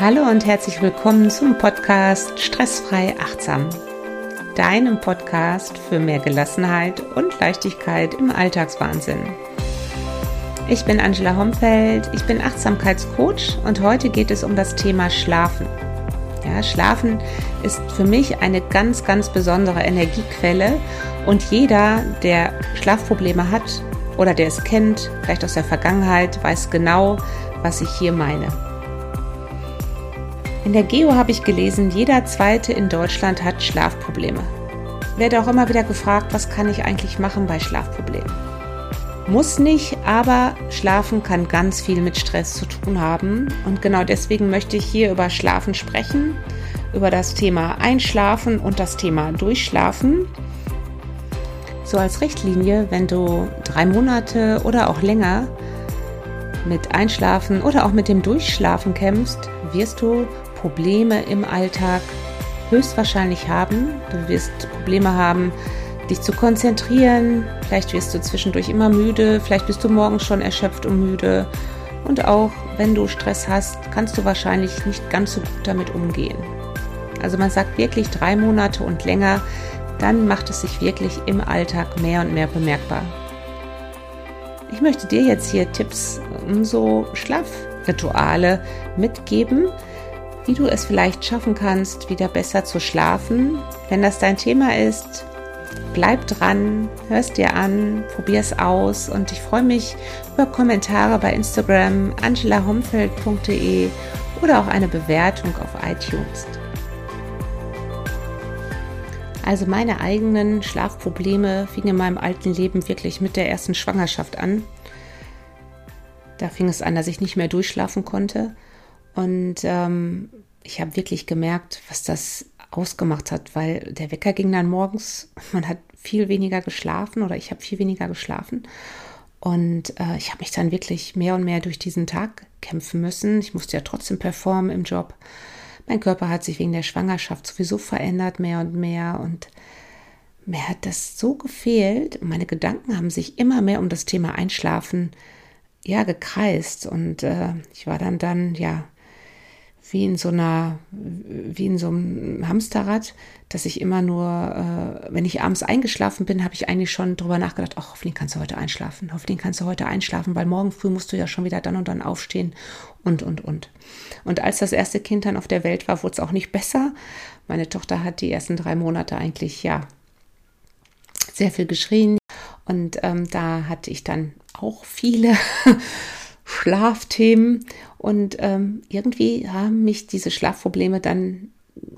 Hallo und herzlich willkommen zum Podcast Stressfrei Achtsam, deinem Podcast für mehr Gelassenheit und Leichtigkeit im Alltagswahnsinn. Ich bin Angela Homfeld, ich bin Achtsamkeitscoach und heute geht es um das Thema Schlafen. Ja, Schlafen ist für mich eine ganz, ganz besondere Energiequelle und jeder, der Schlafprobleme hat oder der es kennt, vielleicht aus der Vergangenheit, weiß genau, was ich hier meine. In der Geo habe ich gelesen, jeder zweite in Deutschland hat Schlafprobleme. Werde auch immer wieder gefragt, was kann ich eigentlich machen bei Schlafproblemen? Muss nicht, aber Schlafen kann ganz viel mit Stress zu tun haben. Und genau deswegen möchte ich hier über Schlafen sprechen, über das Thema Einschlafen und das Thema Durchschlafen. So als Richtlinie, wenn du drei Monate oder auch länger mit Einschlafen oder auch mit dem Durchschlafen kämpfst, wirst du Probleme im Alltag höchstwahrscheinlich haben. Du wirst Probleme haben, dich zu konzentrieren. Vielleicht wirst du zwischendurch immer müde. Vielleicht bist du morgens schon erschöpft und müde. Und auch wenn du Stress hast, kannst du wahrscheinlich nicht ganz so gut damit umgehen. Also man sagt wirklich drei Monate und länger, dann macht es sich wirklich im Alltag mehr und mehr bemerkbar. Ich möchte dir jetzt hier Tipps um so Schlafrituale mitgeben, wie du es vielleicht schaffen kannst, wieder besser zu schlafen. Wenn das dein Thema ist, bleib dran, hörst dir an, probier es aus und ich freue mich über Kommentare bei Instagram angelahomfeld.de oder auch eine Bewertung auf iTunes. Also meine eigenen Schlafprobleme fingen in meinem alten Leben wirklich mit der ersten Schwangerschaft an. Da fing es an, dass ich nicht mehr durchschlafen konnte. Und ähm, ich habe wirklich gemerkt, was das ausgemacht hat, weil der Wecker ging dann morgens, man hat viel weniger geschlafen oder ich habe viel weniger geschlafen. Und äh, ich habe mich dann wirklich mehr und mehr durch diesen Tag kämpfen müssen. Ich musste ja trotzdem performen im Job. Mein Körper hat sich wegen der Schwangerschaft sowieso verändert, mehr und mehr. Und mir hat das so gefehlt. Meine Gedanken haben sich immer mehr um das Thema Einschlafen ja gekreist. Und äh, ich war dann dann, ja, wie in so einer, wie in so einem Hamsterrad, dass ich immer nur, äh, wenn ich abends eingeschlafen bin, habe ich eigentlich schon drüber nachgedacht, ach, hoffentlich kannst du heute einschlafen, hoffentlich kannst du heute einschlafen, weil morgen früh musst du ja schon wieder dann und dann aufstehen und, und, und. Und als das erste Kind dann auf der Welt war, wurde es auch nicht besser. Meine Tochter hat die ersten drei Monate eigentlich, ja, sehr viel geschrien. Und ähm, da hatte ich dann auch viele Schlafthemen. Und ähm, irgendwie haben mich diese Schlafprobleme dann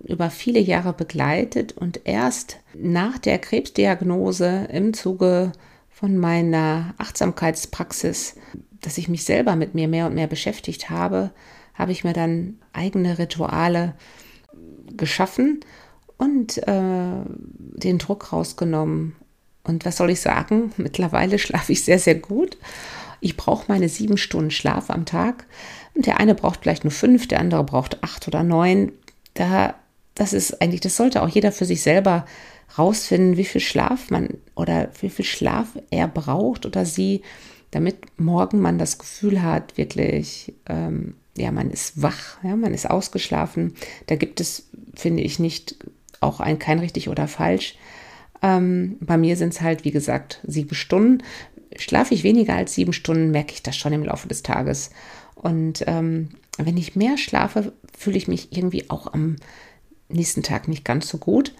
über viele Jahre begleitet und erst nach der Krebsdiagnose im Zuge von meiner Achtsamkeitspraxis, dass ich mich selber mit mir mehr und mehr beschäftigt habe, habe ich mir dann eigene Rituale geschaffen und äh, den Druck rausgenommen. Und was soll ich sagen? Mittlerweile schlafe ich sehr, sehr gut ich brauche meine sieben Stunden Schlaf am Tag. Und der eine braucht vielleicht nur fünf, der andere braucht acht oder neun. Da, das ist eigentlich, das sollte auch jeder für sich selber rausfinden, wie viel Schlaf man oder wie viel Schlaf er braucht oder sie, damit morgen man das Gefühl hat, wirklich, ähm, ja, man ist wach, ja, man ist ausgeschlafen. Da gibt es, finde ich, nicht auch ein kein richtig oder falsch. Ähm, bei mir sind es halt, wie gesagt, sieben Stunden schlafe ich weniger als sieben Stunden, merke ich das schon im Laufe des Tages. Und ähm, wenn ich mehr schlafe, fühle ich mich irgendwie auch am nächsten Tag nicht ganz so gut.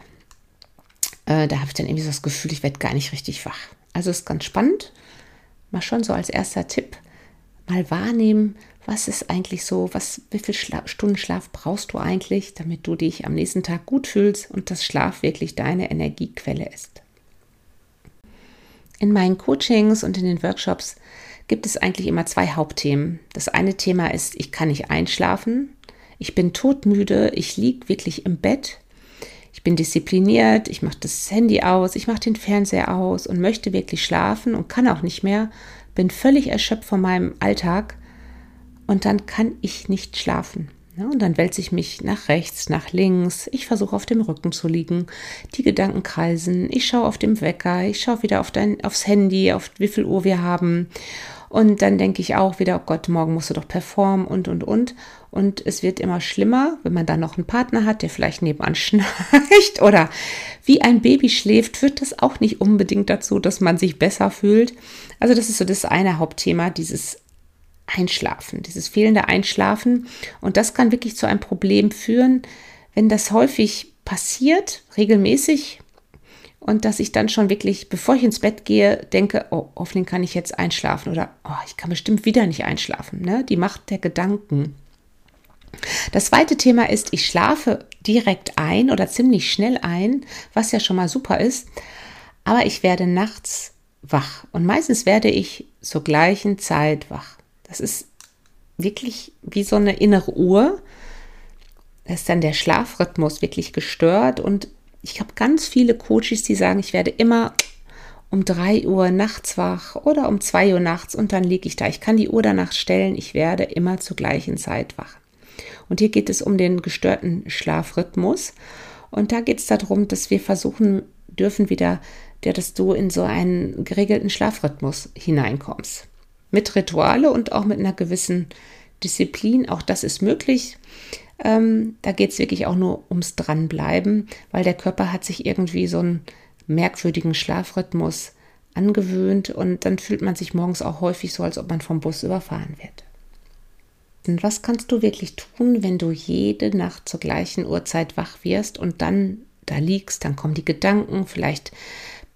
Äh, da habe ich dann irgendwie so das Gefühl, ich werde gar nicht richtig wach. Also ist ganz spannend. Mal schon so als erster Tipp, mal wahrnehmen, was ist eigentlich so, was, wie viel Schla Stunden Schlaf brauchst du eigentlich, damit du dich am nächsten Tag gut fühlst und das Schlaf wirklich deine Energiequelle ist. In meinen Coachings und in den Workshops gibt es eigentlich immer zwei Hauptthemen. Das eine Thema ist, ich kann nicht einschlafen, ich bin todmüde, ich liege wirklich im Bett, ich bin diszipliniert, ich mache das Handy aus, ich mache den Fernseher aus und möchte wirklich schlafen und kann auch nicht mehr, bin völlig erschöpft von meinem Alltag und dann kann ich nicht schlafen. Ja, und dann wälze ich mich nach rechts, nach links. Ich versuche auf dem Rücken zu liegen. Die Gedanken kreisen. Ich schaue auf dem Wecker. Ich schaue wieder auf dein, aufs Handy, auf wie viel Uhr wir haben. Und dann denke ich auch wieder, oh Gott, morgen musst du doch performen und, und, und. Und es wird immer schlimmer, wenn man dann noch einen Partner hat, der vielleicht nebenan schnarcht oder wie ein Baby schläft, führt das auch nicht unbedingt dazu, dass man sich besser fühlt. Also das ist so das eine Hauptthema, dieses Einschlafen, dieses fehlende Einschlafen. Und das kann wirklich zu einem Problem führen, wenn das häufig passiert, regelmäßig, und dass ich dann schon wirklich, bevor ich ins Bett gehe, denke, oh, hoffentlich kann ich jetzt einschlafen oder oh, ich kann bestimmt wieder nicht einschlafen. Ne? Die Macht der Gedanken. Das zweite Thema ist, ich schlafe direkt ein oder ziemlich schnell ein, was ja schon mal super ist, aber ich werde nachts wach und meistens werde ich zur gleichen Zeit wach. Das ist wirklich wie so eine innere Uhr. Da ist dann der Schlafrhythmus wirklich gestört und ich habe ganz viele Coaches, die sagen, ich werde immer um 3 Uhr nachts wach oder um 2 Uhr nachts und dann liege ich da. Ich kann die Uhr danach stellen, ich werde immer zur gleichen Zeit wach. Und hier geht es um den gestörten Schlafrhythmus. Und da geht es darum, dass wir versuchen dürfen wieder, dass du in so einen geregelten Schlafrhythmus hineinkommst. Mit Rituale und auch mit einer gewissen Disziplin. Auch das ist möglich. Ähm, da geht es wirklich auch nur ums Dranbleiben, weil der Körper hat sich irgendwie so einen merkwürdigen Schlafrhythmus angewöhnt und dann fühlt man sich morgens auch häufig so, als ob man vom Bus überfahren wird. Und was kannst du wirklich tun, wenn du jede Nacht zur gleichen Uhrzeit wach wirst und dann da liegst, dann kommen die Gedanken, vielleicht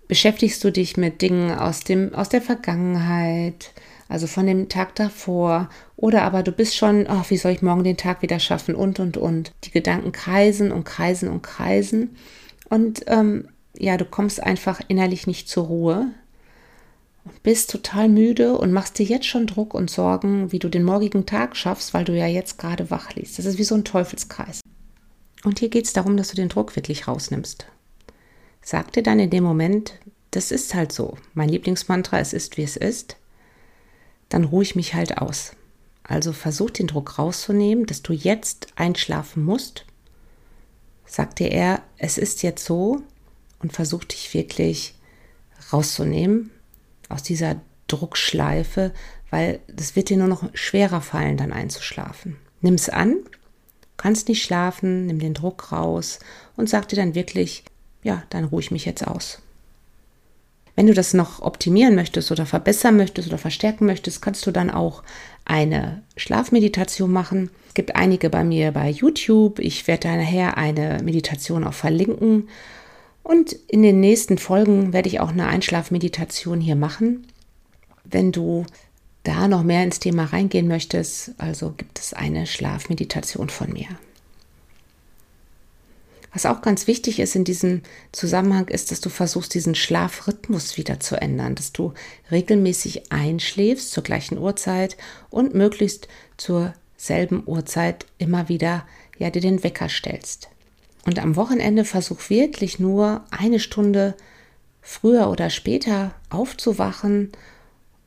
beschäftigst du dich mit Dingen aus, dem, aus der Vergangenheit, also von dem Tag davor. Oder aber du bist schon, oh, wie soll ich morgen den Tag wieder schaffen und, und, und. Die Gedanken kreisen und kreisen und kreisen. Und ähm, ja, du kommst einfach innerlich nicht zur Ruhe und bist total müde und machst dir jetzt schon Druck und Sorgen, wie du den morgigen Tag schaffst, weil du ja jetzt gerade wach liegst. Das ist wie so ein Teufelskreis. Und hier geht es darum, dass du den Druck wirklich rausnimmst. Sag dir dann in dem Moment, das ist halt so. Mein Lieblingsmantra, es ist, wie es ist dann ruhe ich mich halt aus. Also versuch den Druck rauszunehmen, dass du jetzt einschlafen musst. Sag dir er, es ist jetzt so und versuch dich wirklich rauszunehmen aus dieser Druckschleife, weil es wird dir nur noch schwerer fallen, dann einzuschlafen. Nimm es an, kannst nicht schlafen, nimm den Druck raus und sag dir dann wirklich, ja, dann ruhe ich mich jetzt aus. Wenn du das noch optimieren möchtest oder verbessern möchtest oder verstärken möchtest, kannst du dann auch eine Schlafmeditation machen. Es gibt einige bei mir bei YouTube. Ich werde nachher eine Meditation auch verlinken. Und in den nächsten Folgen werde ich auch eine Einschlafmeditation hier machen. Wenn du da noch mehr ins Thema reingehen möchtest, also gibt es eine Schlafmeditation von mir. Was auch ganz wichtig ist in diesem Zusammenhang, ist, dass du versuchst, diesen Schlafrhythmus wieder zu ändern, dass du regelmäßig einschläfst zur gleichen Uhrzeit und möglichst zur selben Uhrzeit immer wieder ja, dir den Wecker stellst. Und am Wochenende versuch wirklich nur eine Stunde früher oder später aufzuwachen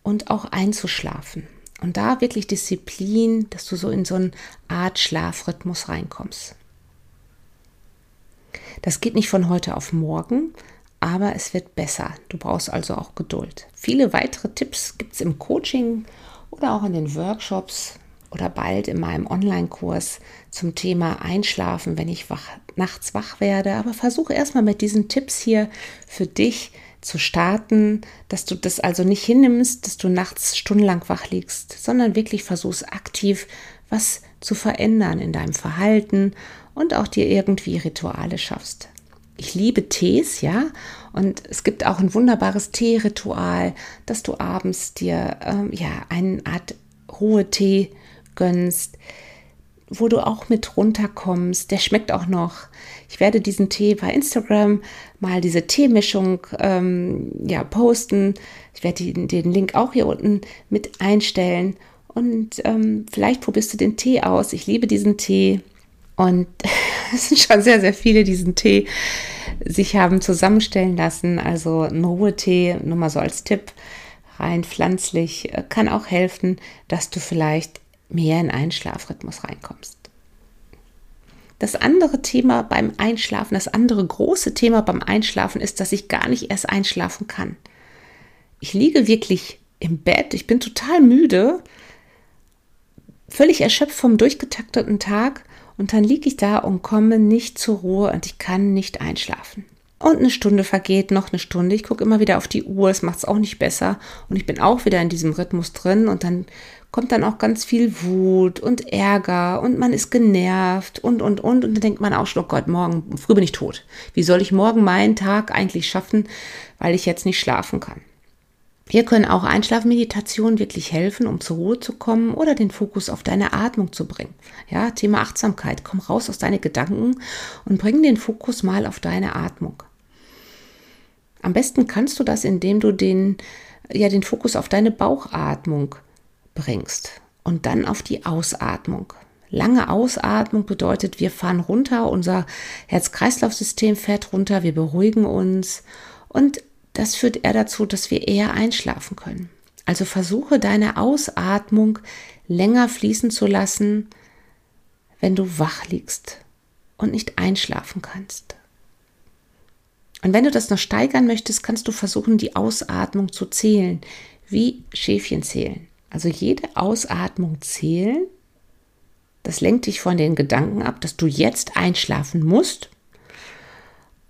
und auch einzuschlafen. Und da wirklich Disziplin, dass du so in so eine Art Schlafrhythmus reinkommst. Das geht nicht von heute auf morgen, aber es wird besser. Du brauchst also auch Geduld. Viele weitere Tipps gibt es im Coaching oder auch in den Workshops oder bald in meinem Online-Kurs zum Thema Einschlafen, wenn ich wach, nachts wach werde. Aber versuche erstmal mit diesen Tipps hier für dich zu starten, dass du das also nicht hinnimmst, dass du nachts stundenlang wach liegst, sondern wirklich versuchst aktiv was zu verändern in deinem Verhalten und auch dir irgendwie Rituale schaffst. Ich liebe Tees, ja, und es gibt auch ein wunderbares Teeritual, dass du abends dir ähm, ja eine Art Ruhe-Tee gönnst, wo du auch mit runterkommst. Der schmeckt auch noch. Ich werde diesen Tee bei Instagram mal diese Teemischung ähm, ja, posten. Ich werde den, den Link auch hier unten mit einstellen. Und ähm, vielleicht probierst du den Tee aus. Ich liebe diesen Tee. Und es sind schon sehr, sehr viele diesen Tee sich haben zusammenstellen lassen. Also ein Ruhetee, nur mal so als Tipp, rein pflanzlich, äh, kann auch helfen, dass du vielleicht mehr in einen Schlafrhythmus reinkommst. Das andere Thema beim Einschlafen, das andere große Thema beim Einschlafen ist, dass ich gar nicht erst einschlafen kann. Ich liege wirklich im Bett, ich bin total müde, völlig erschöpft vom durchgetakteten Tag und dann liege ich da und komme nicht zur Ruhe und ich kann nicht einschlafen. Und eine Stunde vergeht, noch eine Stunde. Ich gucke immer wieder auf die Uhr, es macht es auch nicht besser. Und ich bin auch wieder in diesem Rhythmus drin. Und dann kommt dann auch ganz viel Wut und Ärger und man ist genervt und, und, und. Und dann denkt man auch schon, oh Gott, morgen, früh bin ich tot. Wie soll ich morgen meinen Tag eigentlich schaffen, weil ich jetzt nicht schlafen kann? Hier können auch Einschlafmeditationen wirklich helfen, um zur Ruhe zu kommen oder den Fokus auf deine Atmung zu bringen. Ja, Thema Achtsamkeit. Komm raus aus deinen Gedanken und bring den Fokus mal auf deine Atmung. Am besten kannst du das, indem du den, ja, den Fokus auf deine Bauchatmung bringst und dann auf die Ausatmung. Lange Ausatmung bedeutet, wir fahren runter, unser Herz-Kreislauf-System fährt runter, wir beruhigen uns und das führt eher dazu, dass wir eher einschlafen können. Also versuche deine Ausatmung länger fließen zu lassen, wenn du wach liegst und nicht einschlafen kannst. Und wenn du das noch steigern möchtest, kannst du versuchen, die Ausatmung zu zählen, wie Schäfchen zählen. Also jede Ausatmung zählen. Das lenkt dich von den Gedanken ab, dass du jetzt einschlafen musst.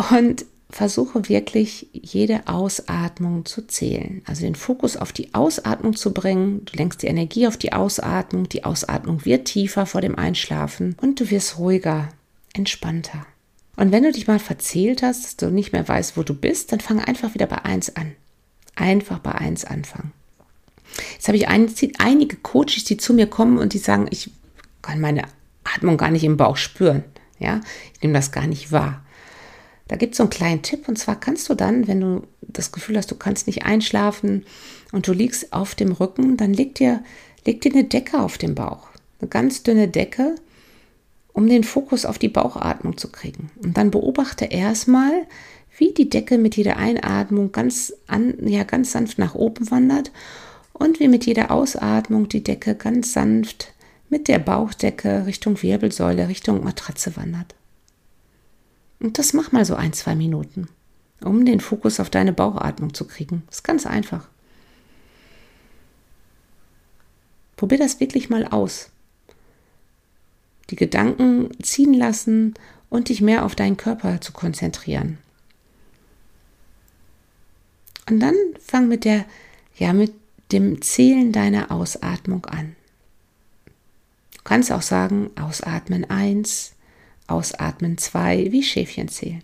Und versuche wirklich jede Ausatmung zu zählen. Also den Fokus auf die Ausatmung zu bringen. Du lenkst die Energie auf die Ausatmung. Die Ausatmung wird tiefer vor dem Einschlafen und du wirst ruhiger, entspannter. Und wenn du dich mal verzählt hast, dass du nicht mehr weißt, wo du bist, dann fang einfach wieder bei 1 an. Einfach bei 1 anfangen. Jetzt habe ich ein, einige Coaches, die zu mir kommen und die sagen, ich kann meine Atmung gar nicht im Bauch spüren. Ja, ich nehme das gar nicht wahr. Da gibt es so einen kleinen Tipp und zwar kannst du dann, wenn du das Gefühl hast, du kannst nicht einschlafen und du liegst auf dem Rücken, dann leg dir, leg dir eine Decke auf den Bauch. Eine ganz dünne Decke um den Fokus auf die Bauchatmung zu kriegen. Und dann beobachte erstmal, wie die Decke mit jeder Einatmung ganz, an, ja, ganz sanft nach oben wandert und wie mit jeder Ausatmung die Decke ganz sanft mit der Bauchdecke Richtung Wirbelsäule, Richtung Matratze wandert. Und das mach mal so ein, zwei Minuten, um den Fokus auf deine Bauchatmung zu kriegen. Das ist ganz einfach. Probier das wirklich mal aus die Gedanken ziehen lassen und dich mehr auf deinen Körper zu konzentrieren. Und dann fang mit der, ja, mit dem Zählen deiner Ausatmung an. Du kannst auch sagen, ausatmen 1, ausatmen 2, wie Schäfchen zählen.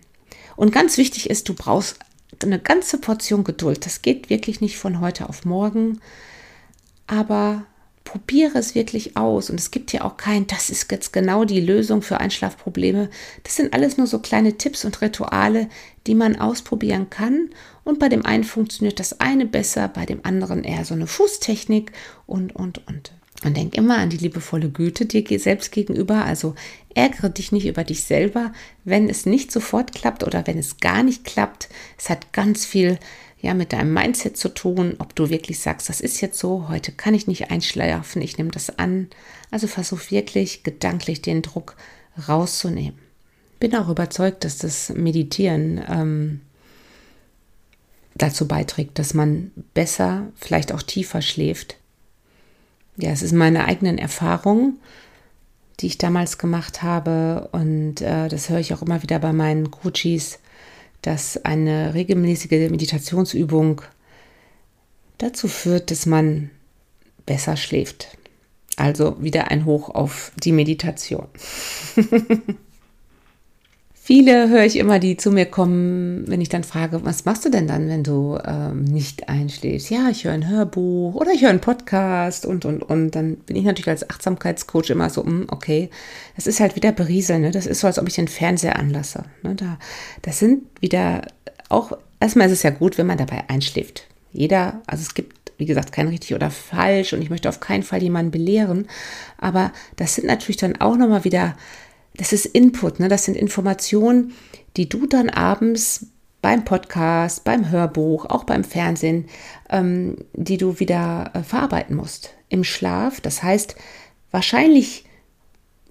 Und ganz wichtig ist, du brauchst eine ganze Portion Geduld. Das geht wirklich nicht von heute auf morgen, aber probiere es wirklich aus. Und es gibt ja auch kein, das ist jetzt genau die Lösung für Einschlafprobleme. Das sind alles nur so kleine Tipps und Rituale, die man ausprobieren kann. Und bei dem einen funktioniert das eine besser, bei dem anderen eher so eine Fußtechnik und, und, und. Und denk immer an die liebevolle Güte dir selbst gegenüber. Also ärgere dich nicht über dich selber, wenn es nicht sofort klappt oder wenn es gar nicht klappt. Es hat ganz viel ja mit deinem Mindset zu tun, ob du wirklich sagst, das ist jetzt so, heute kann ich nicht einschlafen, ich nehme das an. Also versuch wirklich gedanklich den Druck rauszunehmen. Bin auch überzeugt, dass das Meditieren ähm, dazu beiträgt, dass man besser, vielleicht auch tiefer schläft. Ja, es ist meine eigenen Erfahrungen, die ich damals gemacht habe und äh, das höre ich auch immer wieder bei meinen Coaches dass eine regelmäßige Meditationsübung dazu führt, dass man besser schläft. Also wieder ein Hoch auf die Meditation. Viele höre ich immer, die zu mir kommen, wenn ich dann frage, was machst du denn dann, wenn du ähm, nicht einschläfst? Ja, ich höre ein Hörbuch oder ich höre einen Podcast und, und, und. Dann bin ich natürlich als Achtsamkeitscoach immer so, hm, okay, das ist halt wieder berieseln. Ne? Das ist so, als ob ich den Fernseher anlasse. Ne? Da, das sind wieder auch, erstmal ist es ja gut, wenn man dabei einschläft. Jeder, also es gibt wie gesagt, kein richtig oder falsch und ich möchte auf keinen Fall jemanden belehren. Aber das sind natürlich dann auch nochmal wieder das ist Input, ne? das sind Informationen, die du dann abends beim Podcast, beim Hörbuch, auch beim Fernsehen, ähm, die du wieder äh, verarbeiten musst. Im Schlaf, das heißt wahrscheinlich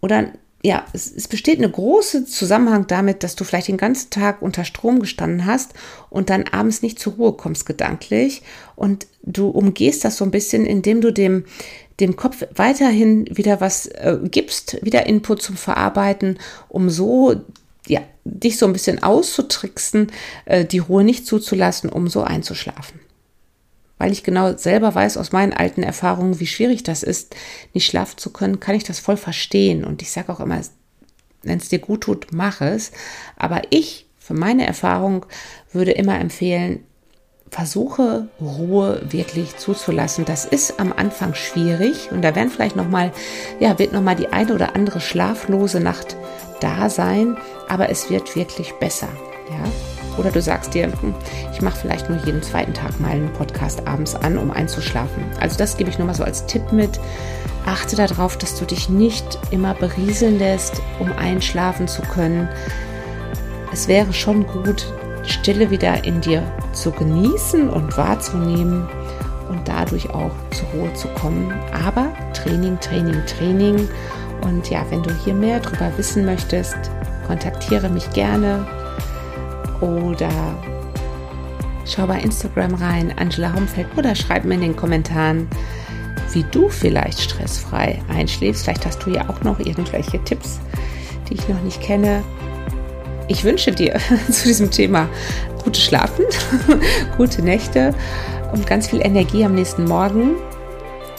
oder ja, es, es, besteht eine große Zusammenhang damit, dass du vielleicht den ganzen Tag unter Strom gestanden hast und dann abends nicht zur Ruhe kommst gedanklich und du umgehst das so ein bisschen, indem du dem dem Kopf weiterhin wieder was äh, gibst, wieder Input zum Verarbeiten, um so ja, dich so ein bisschen auszutricksen, äh, die Ruhe nicht zuzulassen, um so einzuschlafen. Weil ich genau selber weiß aus meinen alten Erfahrungen, wie schwierig das ist, nicht schlafen zu können, kann ich das voll verstehen. Und ich sage auch immer, wenn es dir gut tut, mach es. Aber ich, für meine Erfahrung, würde immer empfehlen, versuche Ruhe wirklich zuzulassen. Das ist am Anfang schwierig und da werden vielleicht noch mal, ja, wird noch mal die eine oder andere schlaflose Nacht da sein, aber es wird wirklich besser, ja. Oder du sagst dir, hm, ich mache vielleicht nur jeden zweiten Tag mal einen Podcast abends an, um einzuschlafen. Also das gebe ich nur mal so als Tipp mit. Achte darauf, dass du dich nicht immer berieseln lässt, um einschlafen zu können. Es wäre schon gut, Stille wieder in dir zu genießen und wahrzunehmen und dadurch auch zur Ruhe zu kommen. Aber Training, Training, Training. Und ja, wenn du hier mehr darüber wissen möchtest, kontaktiere mich gerne oder schau bei Instagram rein, Angela Homfeld, oder schreib mir in den Kommentaren, wie du vielleicht stressfrei einschläfst. Vielleicht hast du ja auch noch irgendwelche Tipps, die ich noch nicht kenne. Ich wünsche dir zu diesem Thema gutes Schlafen, gute Nächte und ganz viel Energie am nächsten Morgen.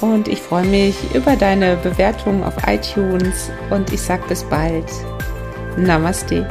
Und ich freue mich über deine Bewertung auf iTunes und ich sage bis bald. Namaste.